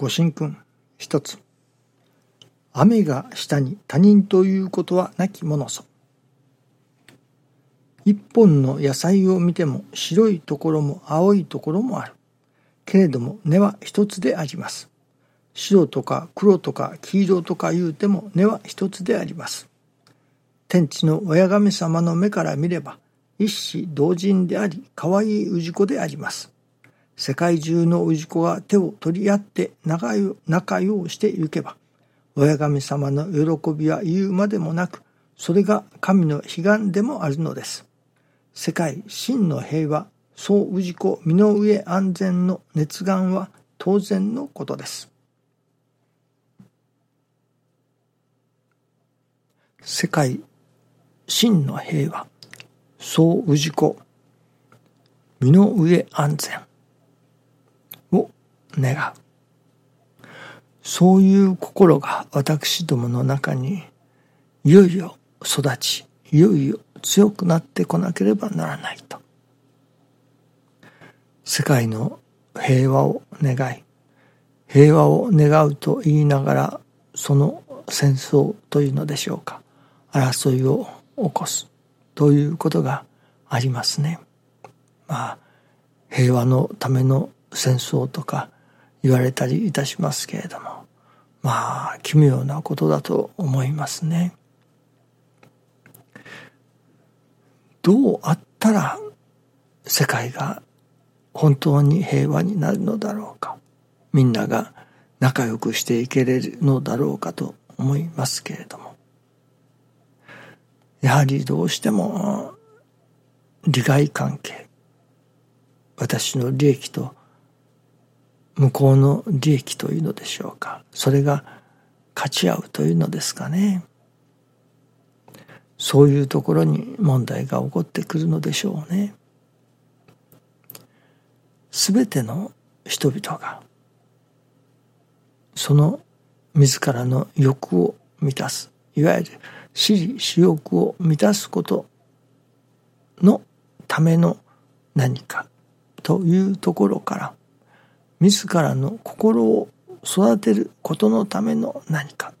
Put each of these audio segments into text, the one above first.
ご神君。一つ。雨が下に他人ということはなきものぞ一本の野菜を見ても白いところも青いところもある。けれども根は一つであります。白とか黒とか黄色とか言うても根は一つであります。天地の親神様の目から見れば一子同人であり可愛い氏子であります。世界中の氏子が手を取り合って仲よ仲良うしてゆけば親神様の喜びは言うまでもなくそれが神の悲願でもあるのです。世界真の平和総氏子身の上安全の熱願は当然のことです。世界真の平和総氏子身の上安全。願う。そういう心が私どもの中にいよいよ育ちいよいよ強くなってこなければならないと。世界の平和を願い平和を願うと言いながらその戦争というのでしょうか。争いを起こすということがありますね。まあ平和のための戦争とか言われたりいたしますけれどもまあ奇妙なことだと思いますね。どうあったら世界が本当に平和になるのだろうかみんなが仲良くしていけれるのだろうかと思いますけれどもやはりどうしても利害関係私の利益と向こうの利益というのでしょうか。それが勝ち合うというのですかね。そういうところに問題が起こってくるのでしょうね。すべての人々がその自らの欲を満たすいわゆる私利私欲を満たすことのための何かというところから自らの心を育てることのための何か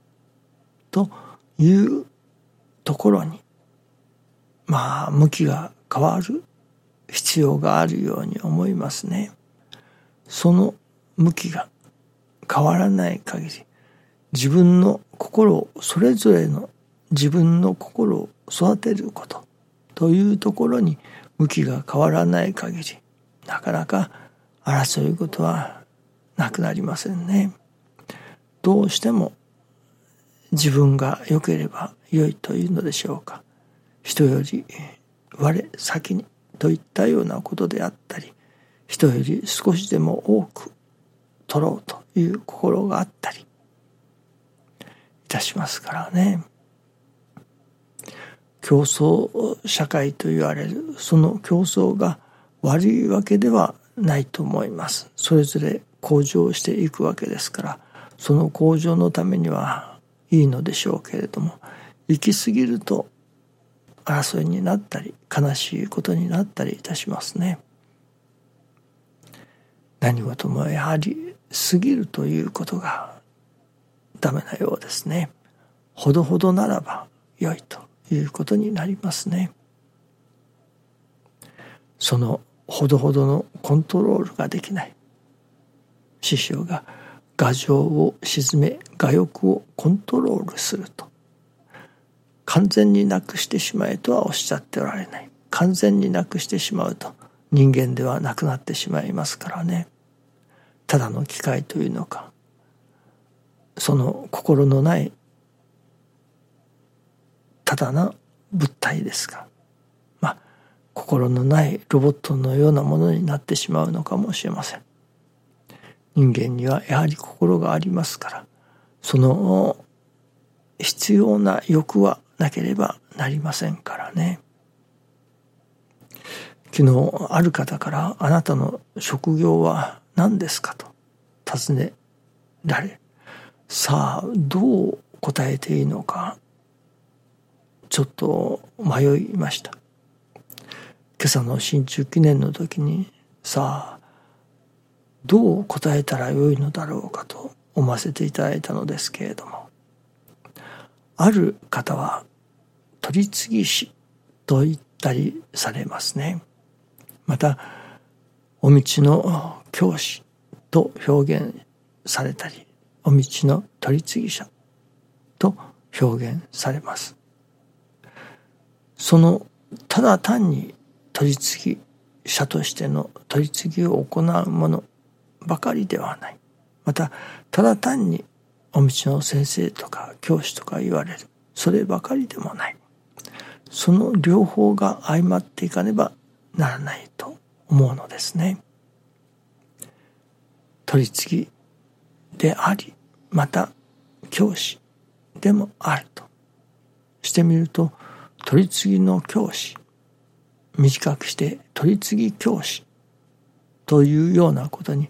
というところにまあ向きが変わる必要があるように思いますね。その向きが変わらない限り自分の心をそれぞれの自分の心を育てることというところに向きが変わらない限りなかなか争い事はなくなりませんね。どうしても自分が良ければ良いというのでしょうか。人より我先にといったようなことであったり人より少しでも多く取ろうという心があったりいたしますからね。競争社会と言われるその競争が悪いわけではないと思います。それぞれ向上していくわけですからその向上のためにはいいのでしょうけれども行き過ぎると争いになったり悲しいことになったりいたしますね。何事もやはり過ぎるということがダメなようですね。ほどほどならば良いということになりますね。そのほどほどのコントロールができない。師匠が牙城を沈め牙欲をコントロールすると。完全になくしてしまえとはおっしゃっておられない。完全になくしてしまうと人間ではなくなってしまいますからね。ただの機械というのか。その心のないただな物体ですが心のないロボットのようなものになってしまうのかもしれません人間にはやはり心がありますからその必要な欲はなければなりませんからね昨日ある方から「あなたの職業は何ですか?」と尋ねられさあどう答えていいのかちょっと迷いました今朝の新中記念の時にさあどう答えたらよいのだろうかと思わせていただいたのですけれどもある方は取り次ぎ師と言ったりされますね。またお道の教師と表現されたりお道の取り次ぎ者と表現されます。そのただ単に取り次ぎ者としての取り次ぎを行うものばかりではない。またただ単にお道の先生とか教師とか言われる。そればかりでもない。その両方が相まっていかねばならないと思うのですね。取り次ぎでありまた教師でもあると。してみると取り次ぎの教師短くして取り次ぎ教師というようなことに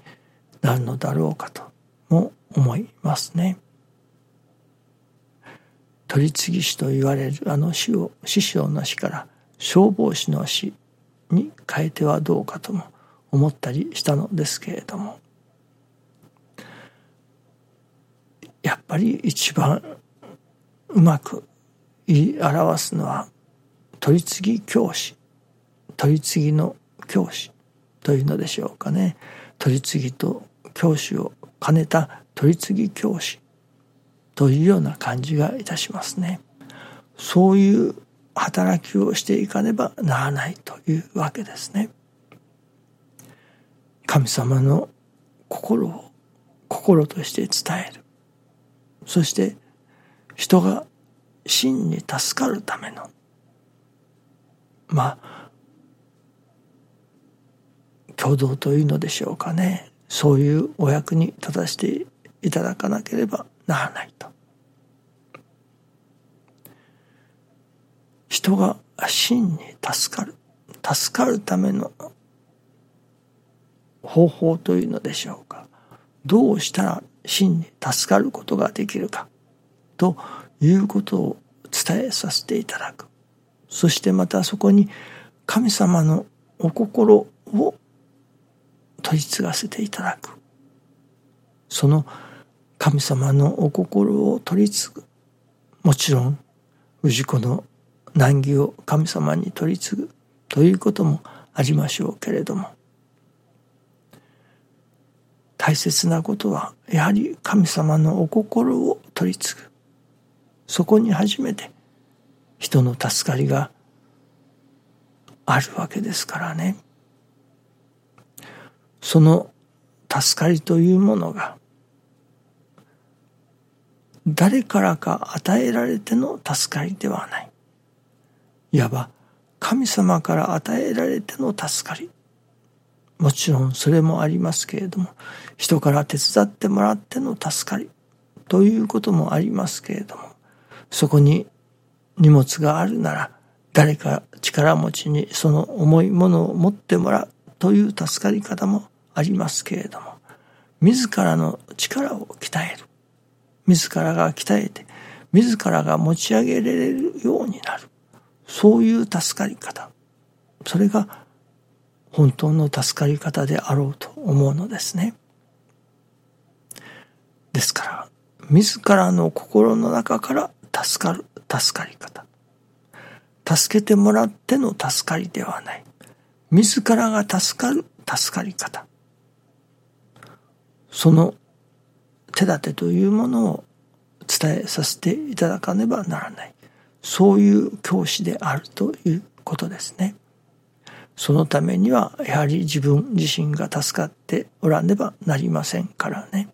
なるのだろうかとも思いますね。取り次ぎ師と言われるあの死を師匠の死から消防士の死に変えてはどうかとも思ったりしたのですけれどもやっぱり一番うまく言い表すのは取り次ぎ教師取り次ぎの教師というのでしょうかね。取り次ぎと教師を兼ねた取り次ぎ教師というような感じがいたしますね。そういう働きをしていかねばならないというわけですね。神様の心を心として伝える。そして人が真に助かるための。まあ共同というのでしょうかね。そういうお役に立たせていただかなければならないと。人が真に助かる。助かるための方法というのでしょうか。どうしたら真に助かることができるか。ということを伝えさせていただく。そしてまたそこに神様のお心を取り継がせていただく。その神様のお心を取り継ぐ。もちろん氏子の難儀を神様に取り継ぐ。ということもありましょうけれども。大切なことはやはり神様のお心を取り継ぐ。そこに初めて人の助かりがあるわけですからね。その助かりというものが誰からか与えられての助かりではない。いわば神様から与えられての助かり。もちろんそれもありますけれども人から手伝ってもらっての助かり。ということもありますけれどもそこに荷物があるなら誰か力持ちにその重いものを持ってもらうという助かり方もありますけれども自らの力を鍛える。自らが鍛えて自らが持ち上げられるようになる。そういう助かり方。それが本当の助かり方であろうと思うのですね。ですから自らの心の中から助かる助かり方。助けてもらっての助かりではない。自らが助かる助かり方。その手立てというものを伝えさせていただかねばならないそういう教師であるということですね。そのためにはやはり自分自身が助かっておらねばなりませんからね。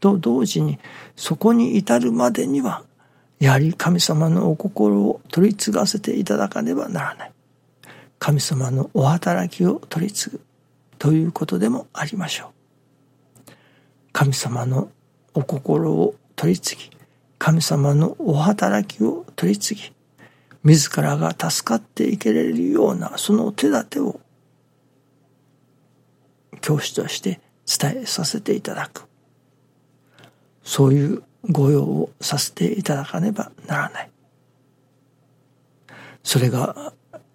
と同時にそこに至るまでにはやはり神様のお心を取り継がせていただかねばならない。神様のお働きを取り継ぐということでもありましょう。神様のお心を取り次ぎ神様のお働きを取り次ぎ自らが助かっていけれるようなその手立てを教師として伝えさせていただくそういう御用をさせていただかねばならないそれが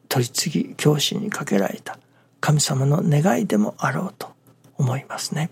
取り次ぎ教師にかけられた神様の願いでもあろうと思いますね。